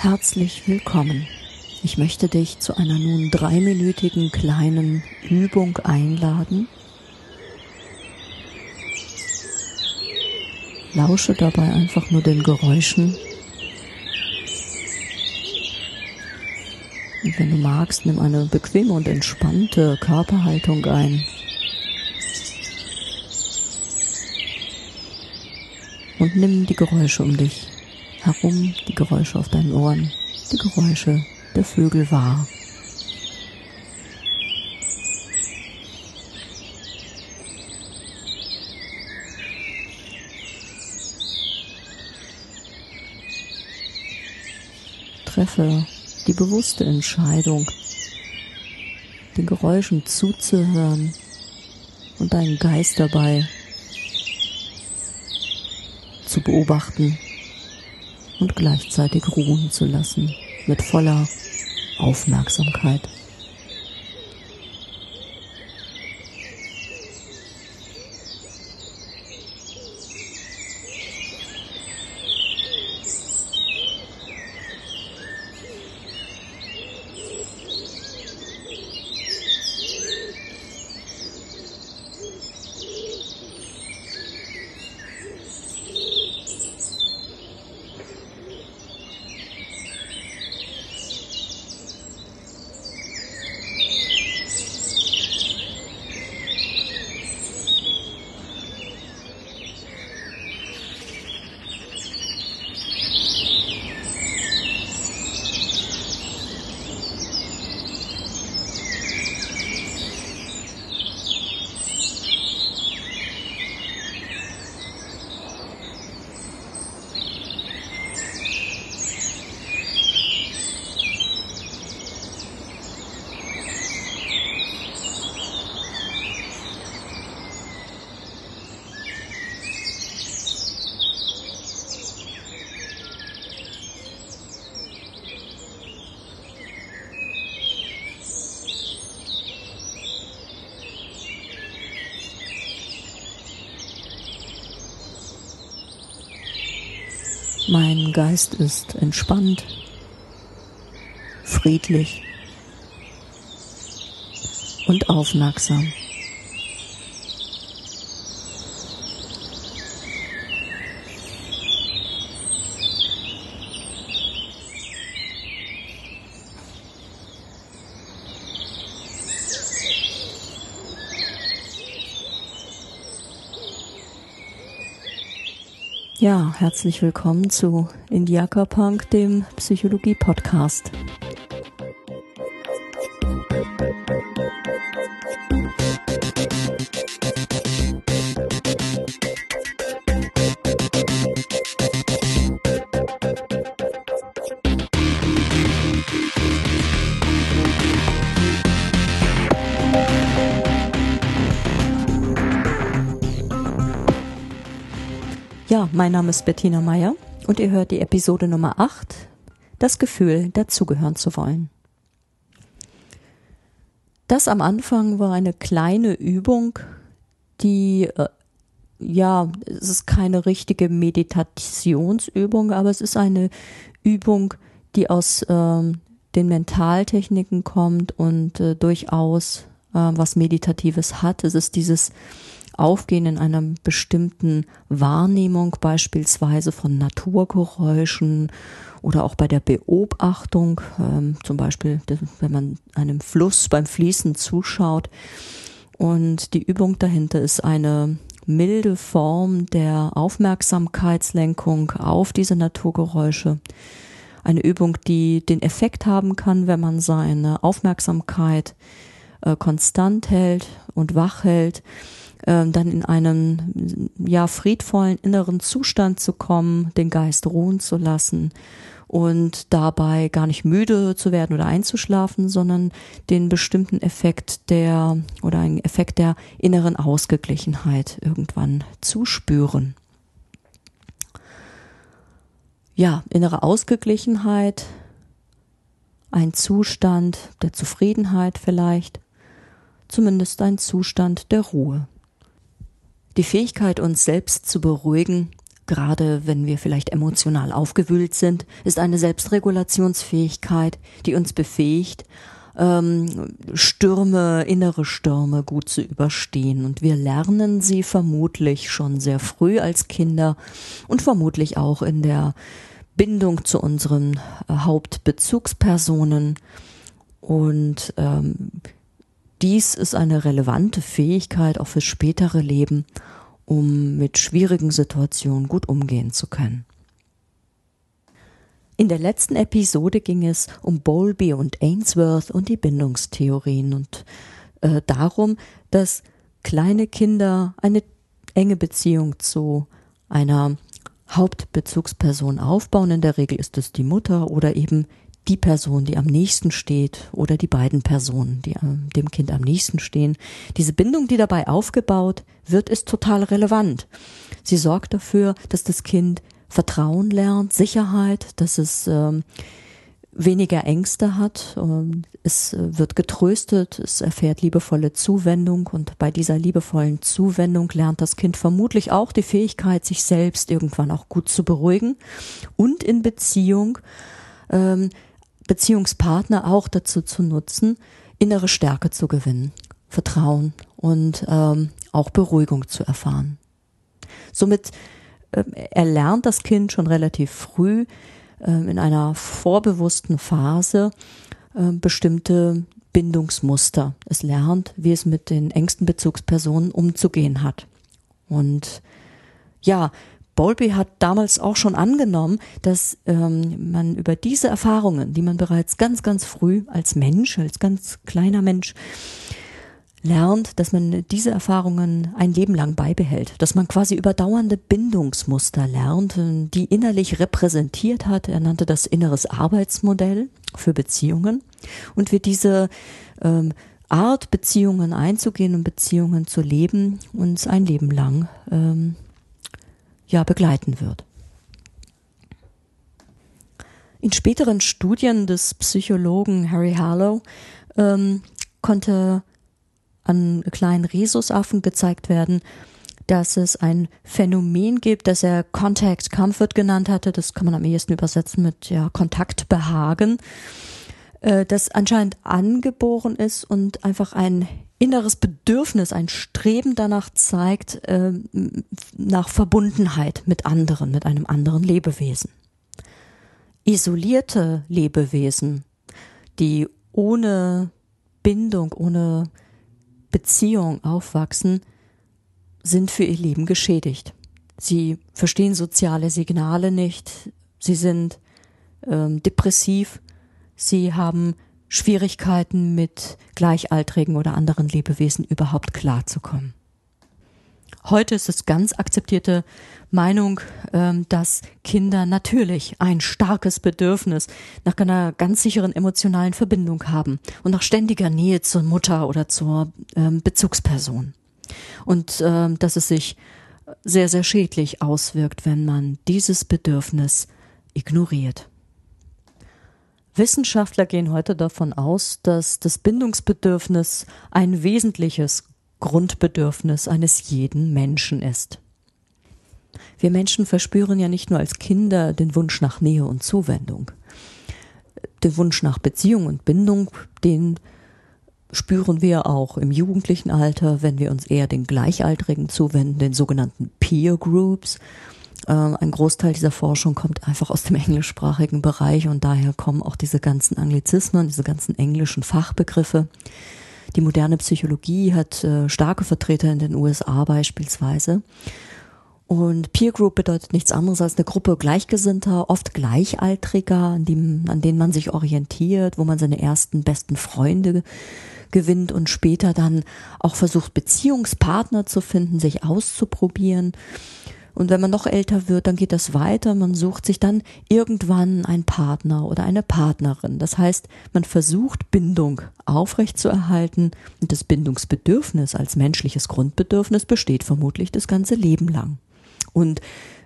Herzlich willkommen. Ich möchte dich zu einer nun dreiminütigen kleinen Übung einladen. Lausche dabei einfach nur den Geräuschen. Und wenn du magst, nimm eine bequeme und entspannte Körperhaltung ein. Und nimm die Geräusche um dich herum, die Geräusche auf deinen Ohren, die Geräusche der Vögel wahr. Treffe die bewusste Entscheidung, den Geräuschen zuzuhören und deinen Geist dabei zu beobachten und gleichzeitig ruhen zu lassen mit voller Aufmerksamkeit. Mein Geist ist entspannt, friedlich und aufmerksam. Ja, herzlich willkommen zu Indiaka Punk, dem Psychologie-Podcast. Mein Name ist Bettina Meyer und ihr hört die Episode Nummer 8, das Gefühl, dazugehören zu wollen. Das am Anfang war eine kleine Übung, die, äh, ja, es ist keine richtige Meditationsübung, aber es ist eine Übung, die aus äh, den Mentaltechniken kommt und äh, durchaus äh, was Meditatives hat. Es ist dieses Aufgehen in einer bestimmten Wahrnehmung beispielsweise von Naturgeräuschen oder auch bei der Beobachtung, ähm, zum Beispiel wenn man einem Fluss beim Fließen zuschaut. Und die Übung dahinter ist eine milde Form der Aufmerksamkeitslenkung auf diese Naturgeräusche. Eine Übung, die den Effekt haben kann, wenn man seine Aufmerksamkeit äh, konstant hält und wach hält, ähm, dann in einen ja friedvollen inneren Zustand zu kommen, den Geist ruhen zu lassen und dabei gar nicht müde zu werden oder einzuschlafen, sondern den bestimmten Effekt der oder einen Effekt der inneren Ausgeglichenheit irgendwann zu spüren. Ja, innere Ausgeglichenheit, ein Zustand der Zufriedenheit vielleicht, zumindest ein Zustand der Ruhe. Die Fähigkeit, uns selbst zu beruhigen, gerade wenn wir vielleicht emotional aufgewühlt sind, ist eine Selbstregulationsfähigkeit, die uns befähigt, ähm, Stürme, innere Stürme gut zu überstehen. Und wir lernen sie vermutlich schon sehr früh als Kinder und vermutlich auch in der Bindung zu unseren äh, Hauptbezugspersonen. Und ähm, dies ist eine relevante Fähigkeit auch fürs spätere Leben, um mit schwierigen Situationen gut umgehen zu können. In der letzten Episode ging es um Bowlby und Ainsworth und die Bindungstheorien und äh, darum, dass kleine Kinder eine enge Beziehung zu einer Hauptbezugsperson aufbauen. In der Regel ist es die Mutter oder eben die Person, die am nächsten steht oder die beiden Personen, die dem Kind am nächsten stehen. Diese Bindung, die dabei aufgebaut wird, ist total relevant. Sie sorgt dafür, dass das Kind Vertrauen lernt, Sicherheit, dass es ähm, weniger Ängste hat, ähm, es äh, wird getröstet, es erfährt liebevolle Zuwendung und bei dieser liebevollen Zuwendung lernt das Kind vermutlich auch die Fähigkeit, sich selbst irgendwann auch gut zu beruhigen und in Beziehung ähm, Beziehungspartner auch dazu zu nutzen, innere Stärke zu gewinnen, Vertrauen und ähm, auch Beruhigung zu erfahren. Somit ähm, erlernt das Kind schon relativ früh ähm, in einer vorbewussten Phase ähm, bestimmte Bindungsmuster. Es lernt, wie es mit den engsten Bezugspersonen umzugehen hat. Und ja, Bowlby hat damals auch schon angenommen, dass ähm, man über diese Erfahrungen, die man bereits ganz, ganz früh als Mensch, als ganz kleiner Mensch lernt, dass man diese Erfahrungen ein Leben lang beibehält, dass man quasi überdauernde Bindungsmuster lernt, die innerlich repräsentiert hat. Er nannte das inneres Arbeitsmodell für Beziehungen und wir diese ähm, Art, Beziehungen einzugehen und Beziehungen zu leben, uns ein Leben lang ähm, ja begleiten wird. In späteren Studien des Psychologen Harry Harlow ähm, konnte an kleinen Rhesusaffen gezeigt werden, dass es ein Phänomen gibt, das er Contact Comfort genannt hatte. Das kann man am ehesten übersetzen mit ja, Kontaktbehagen, äh, das anscheinend angeboren ist und einfach ein inneres Bedürfnis, ein Streben danach zeigt, äh, nach Verbundenheit mit anderen, mit einem anderen Lebewesen. Isolierte Lebewesen, die ohne Bindung, ohne Beziehung aufwachsen, sind für ihr Leben geschädigt. Sie verstehen soziale Signale nicht, sie sind ähm, depressiv, sie haben Schwierigkeiten mit Gleichaltrigen oder anderen Lebewesen überhaupt klarzukommen. Heute ist es ganz akzeptierte Meinung, ähm, dass Kinder natürlich ein starkes Bedürfnis nach einer ganz sicheren emotionalen Verbindung haben und nach ständiger Nähe zur Mutter oder zur ähm, Bezugsperson. Und ähm, dass es sich sehr, sehr schädlich auswirkt, wenn man dieses Bedürfnis ignoriert. Wissenschaftler gehen heute davon aus, dass das Bindungsbedürfnis ein wesentliches Grundbedürfnis eines jeden Menschen ist. Wir Menschen verspüren ja nicht nur als Kinder den Wunsch nach Nähe und Zuwendung. Den Wunsch nach Beziehung und Bindung, den spüren wir auch im jugendlichen Alter, wenn wir uns eher den Gleichaltrigen zuwenden, den sogenannten Peer Groups. Ähm, ein Großteil dieser Forschung kommt einfach aus dem englischsprachigen Bereich und daher kommen auch diese ganzen Anglizismen, diese ganzen englischen Fachbegriffe. Die moderne Psychologie hat äh, starke Vertreter in den USA beispielsweise. Und Peer Group bedeutet nichts anderes als eine Gruppe Gleichgesinnter, oft Gleichaltriger, an, dem, an denen man sich orientiert, wo man seine ersten besten Freunde gewinnt und später dann auch versucht, Beziehungspartner zu finden, sich auszuprobieren. Und wenn man noch älter wird, dann geht das weiter. Man sucht sich dann irgendwann einen Partner oder eine Partnerin. Das heißt, man versucht Bindung aufrechtzuerhalten und das Bindungsbedürfnis als menschliches Grundbedürfnis besteht vermutlich das ganze Leben lang. Und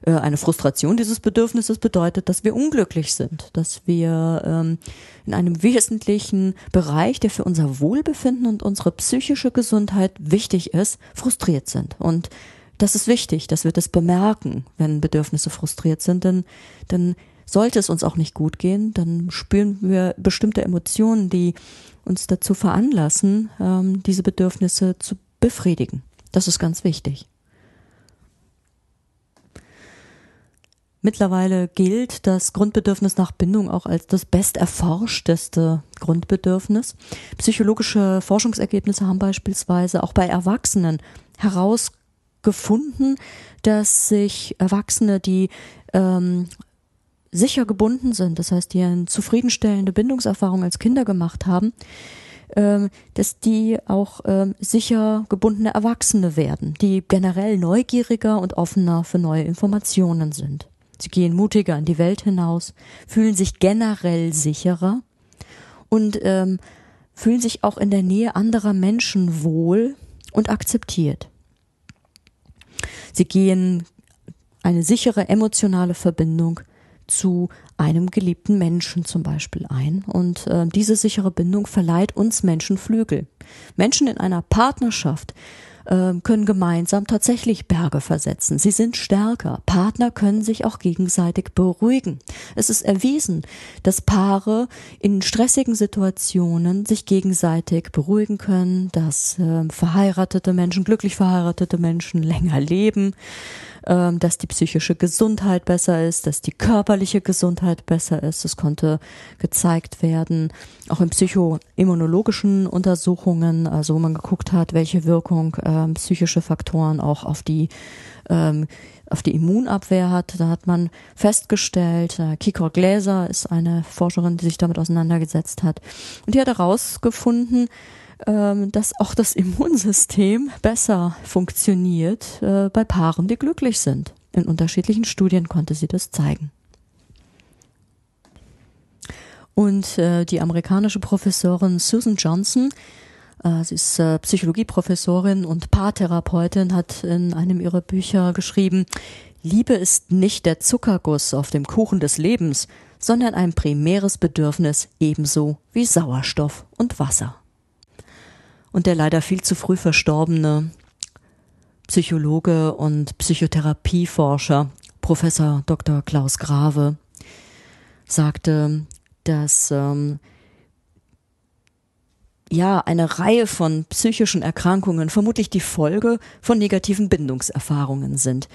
äh, eine Frustration dieses Bedürfnisses bedeutet, dass wir unglücklich sind, dass wir ähm, in einem wesentlichen Bereich, der für unser Wohlbefinden und unsere psychische Gesundheit wichtig ist, frustriert sind. Und das ist wichtig, dass wir das bemerken, wenn Bedürfnisse frustriert sind, denn dann sollte es uns auch nicht gut gehen, dann spüren wir bestimmte Emotionen, die uns dazu veranlassen, ähm, diese Bedürfnisse zu befriedigen. Das ist ganz wichtig. Mittlerweile gilt das Grundbedürfnis nach Bindung auch als das besterforschteste Grundbedürfnis. Psychologische Forschungsergebnisse haben beispielsweise auch bei Erwachsenen herausgefunden, dass sich Erwachsene, die ähm, sicher gebunden sind, das heißt, die eine zufriedenstellende Bindungserfahrung als Kinder gemacht haben, ähm, dass die auch ähm, sicher gebundene Erwachsene werden, die generell neugieriger und offener für neue Informationen sind. Sie gehen mutiger in die Welt hinaus, fühlen sich generell sicherer und ähm, fühlen sich auch in der Nähe anderer Menschen wohl und akzeptiert. Sie gehen eine sichere emotionale Verbindung zu einem geliebten Menschen zum Beispiel ein. Und äh, diese sichere Bindung verleiht uns Menschen Flügel. Menschen in einer Partnerschaft äh, können gemeinsam tatsächlich Berge versetzen. Sie sind stärker. Partner können sich auch gegenseitig beruhigen. Es ist erwiesen, dass Paare in stressigen Situationen sich gegenseitig beruhigen können, dass äh, verheiratete Menschen, glücklich verheiratete Menschen länger leben ähm, dass die psychische Gesundheit besser ist, dass die körperliche Gesundheit besser ist. Es konnte gezeigt werden, auch in psychoimmunologischen Untersuchungen, also wo man geguckt hat, welche Wirkung ähm, psychische Faktoren auch auf die ähm, auf die Immunabwehr hat. Da hat man festgestellt, äh, Kiko Gläser ist eine Forscherin, die sich damit auseinandergesetzt hat. Und die hat herausgefunden, ähm, dass auch das Immunsystem besser funktioniert äh, bei Paaren, die glücklich sind. In unterschiedlichen Studien konnte sie das zeigen. Und äh, die amerikanische Professorin Susan Johnson, sie ist äh, Psychologieprofessorin und Paartherapeutin, hat in einem ihrer Bücher geschrieben, Liebe ist nicht der Zuckerguss auf dem Kuchen des Lebens, sondern ein primäres Bedürfnis ebenso wie Sauerstoff und Wasser und der leider viel zu früh verstorbene Psychologe und Psychotherapieforscher Professor Dr. Klaus Grave sagte, dass ähm, ja eine Reihe von psychischen Erkrankungen vermutlich die Folge von negativen Bindungserfahrungen sind.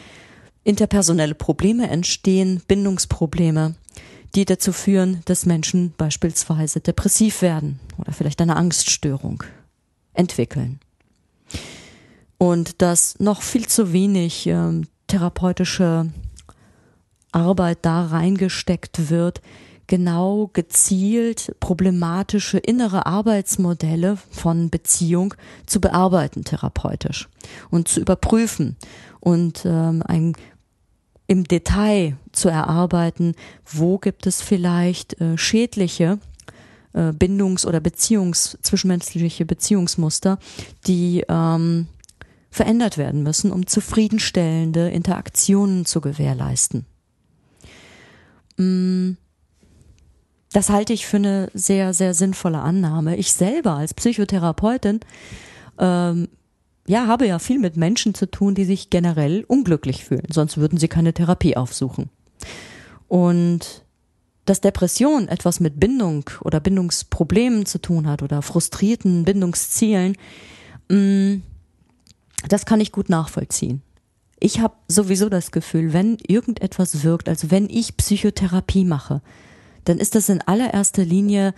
Interpersonelle Probleme entstehen, Bindungsprobleme, die dazu führen, dass Menschen beispielsweise depressiv werden oder vielleicht eine Angststörung entwickeln. Und dass noch viel zu wenig äh, therapeutische Arbeit da reingesteckt wird, genau gezielt problematische innere Arbeitsmodelle von Beziehung zu bearbeiten therapeutisch und zu überprüfen und ähm, ein im Detail zu erarbeiten, wo gibt es vielleicht äh, schädliche äh, Bindungs- oder Beziehungs-, zwischenmenschliche Beziehungsmuster, die ähm, verändert werden müssen, um zufriedenstellende Interaktionen zu gewährleisten. Mm, das halte ich für eine sehr, sehr sinnvolle Annahme. Ich selber als Psychotherapeutin ähm, ja, habe ja viel mit Menschen zu tun, die sich generell unglücklich fühlen, sonst würden sie keine Therapie aufsuchen. Und dass Depression etwas mit Bindung oder Bindungsproblemen zu tun hat oder frustrierten Bindungszielen, mm, das kann ich gut nachvollziehen. Ich habe sowieso das Gefühl, wenn irgendetwas wirkt, also wenn ich Psychotherapie mache, dann ist das in allererster Linie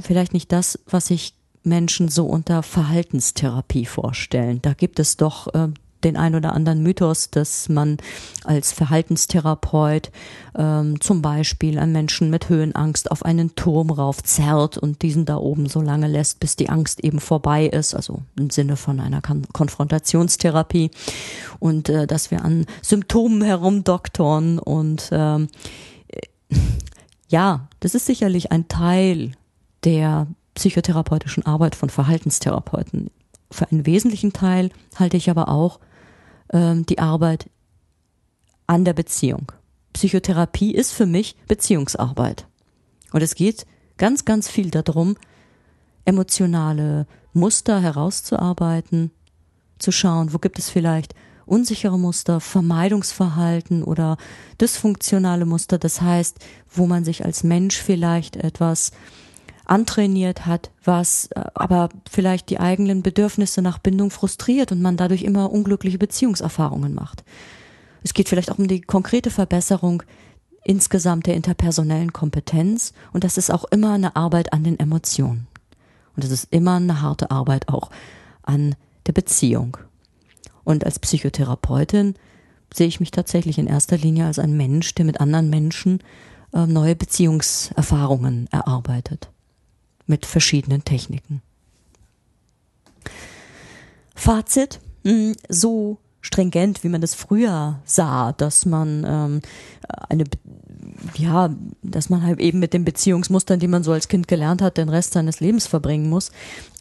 vielleicht nicht das, was sich Menschen so unter Verhaltenstherapie vorstellen. Da gibt es doch äh, den ein oder anderen Mythos, dass man als Verhaltenstherapeut ähm, zum Beispiel einen Menschen mit Höhenangst auf einen Turm rauf zerrt und diesen da oben so lange lässt, bis die Angst eben vorbei ist, also im Sinne von einer Kon Konfrontationstherapie und äh, dass wir an Symptomen herumdoktoren und ähm, ja, das ist sicherlich ein Teil der psychotherapeutischen Arbeit von Verhaltenstherapeuten. Für einen wesentlichen Teil halte ich aber auch ähm, die Arbeit an der Beziehung. Psychotherapie ist für mich Beziehungsarbeit. Und es geht ganz, ganz viel darum, emotionale Muster herauszuarbeiten, zu schauen, wo gibt es vielleicht unsichere Muster, Vermeidungsverhalten oder dysfunktionale Muster. Das heißt, wo man sich als Mensch vielleicht etwas antrainiert hat, was äh, aber vielleicht die eigenen Bedürfnisse nach Bindung frustriert und man dadurch immer unglückliche Beziehungserfahrungen macht. Es geht vielleicht auch um die konkrete Verbesserung insgesamt der interpersonellen Kompetenz und das ist auch immer eine Arbeit an den Emotionen. Und es ist immer eine harte Arbeit auch an der Beziehung. Und als Psychotherapeutin sehe ich mich tatsächlich in erster Linie als ein Mensch, der mit anderen Menschen äh, neue Beziehungserfahrungen erarbeitet. Mit verschiedenen Techniken. Fazit. Hm, so stringent, wie man das früher sah, dass man ähm, eine ja, dass man halt eben mit den Beziehungsmustern, die man so als Kind gelernt hat, den Rest seines Lebens verbringen muss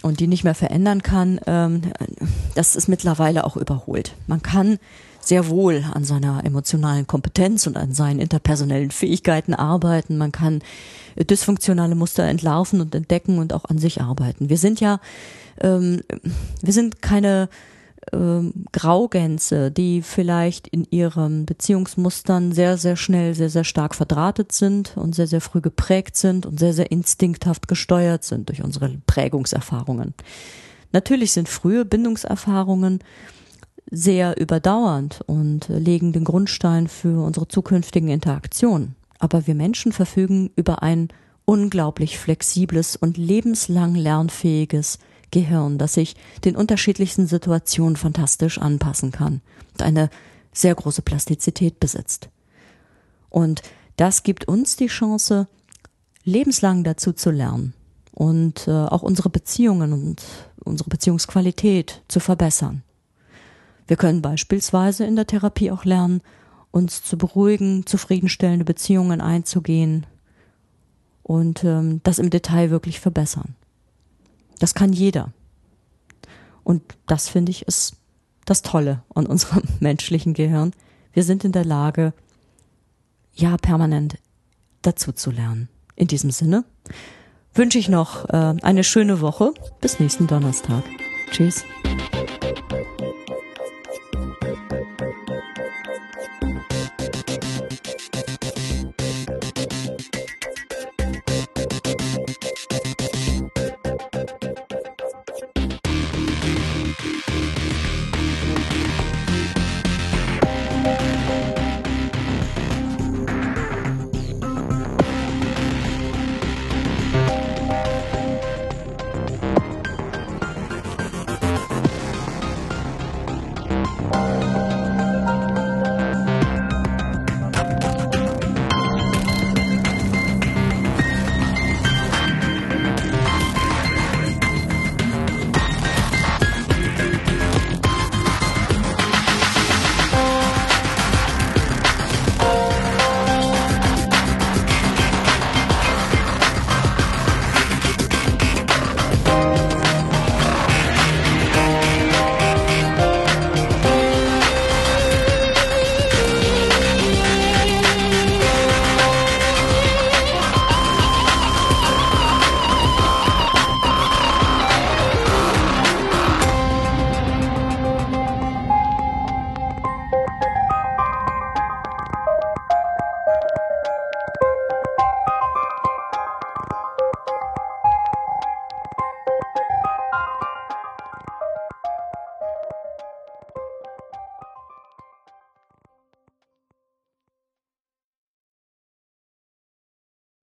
und die nicht mehr verändern kann, ähm, das ist mittlerweile auch überholt. Man kann sehr wohl an seiner emotionalen Kompetenz und an seinen interpersonellen Fähigkeiten arbeiten. Man kann dysfunktionale Muster entlarven und entdecken und auch an sich arbeiten. Wir sind ja, ähm, wir sind keine ähm, Graugänse, die vielleicht in ihren Beziehungsmustern sehr, sehr schnell, sehr, sehr stark verdrahtet sind und sehr, sehr früh geprägt sind und sehr, sehr instinkthaft gesteuert sind durch unsere Prägungserfahrungen. Natürlich sind frühe Bindungserfahrungen sehr überdauernd und legen den Grundstein für unsere zukünftigen Interaktionen. Aber wir Menschen verfügen über ein unglaublich flexibles und lebenslang lernfähiges Gehirn, das sich den unterschiedlichsten Situationen fantastisch anpassen kann und eine sehr große Plastizität besitzt. Und das gibt uns die Chance, lebenslang dazu zu lernen und äh, auch unsere Beziehungen und unsere Beziehungsqualität zu verbessern. Wir können beispielsweise in der Therapie auch lernen, uns zu beruhigen, zufriedenstellende Beziehungen einzugehen und ähm, das im Detail wirklich verbessern. Das kann jeder. Und das finde ich ist das Tolle an unserem menschlichen Gehirn. Wir sind in der Lage, ja, permanent dazu zu lernen. In diesem Sinne wünsche ich noch äh, eine schöne Woche. Bis nächsten Donnerstag. Tschüss.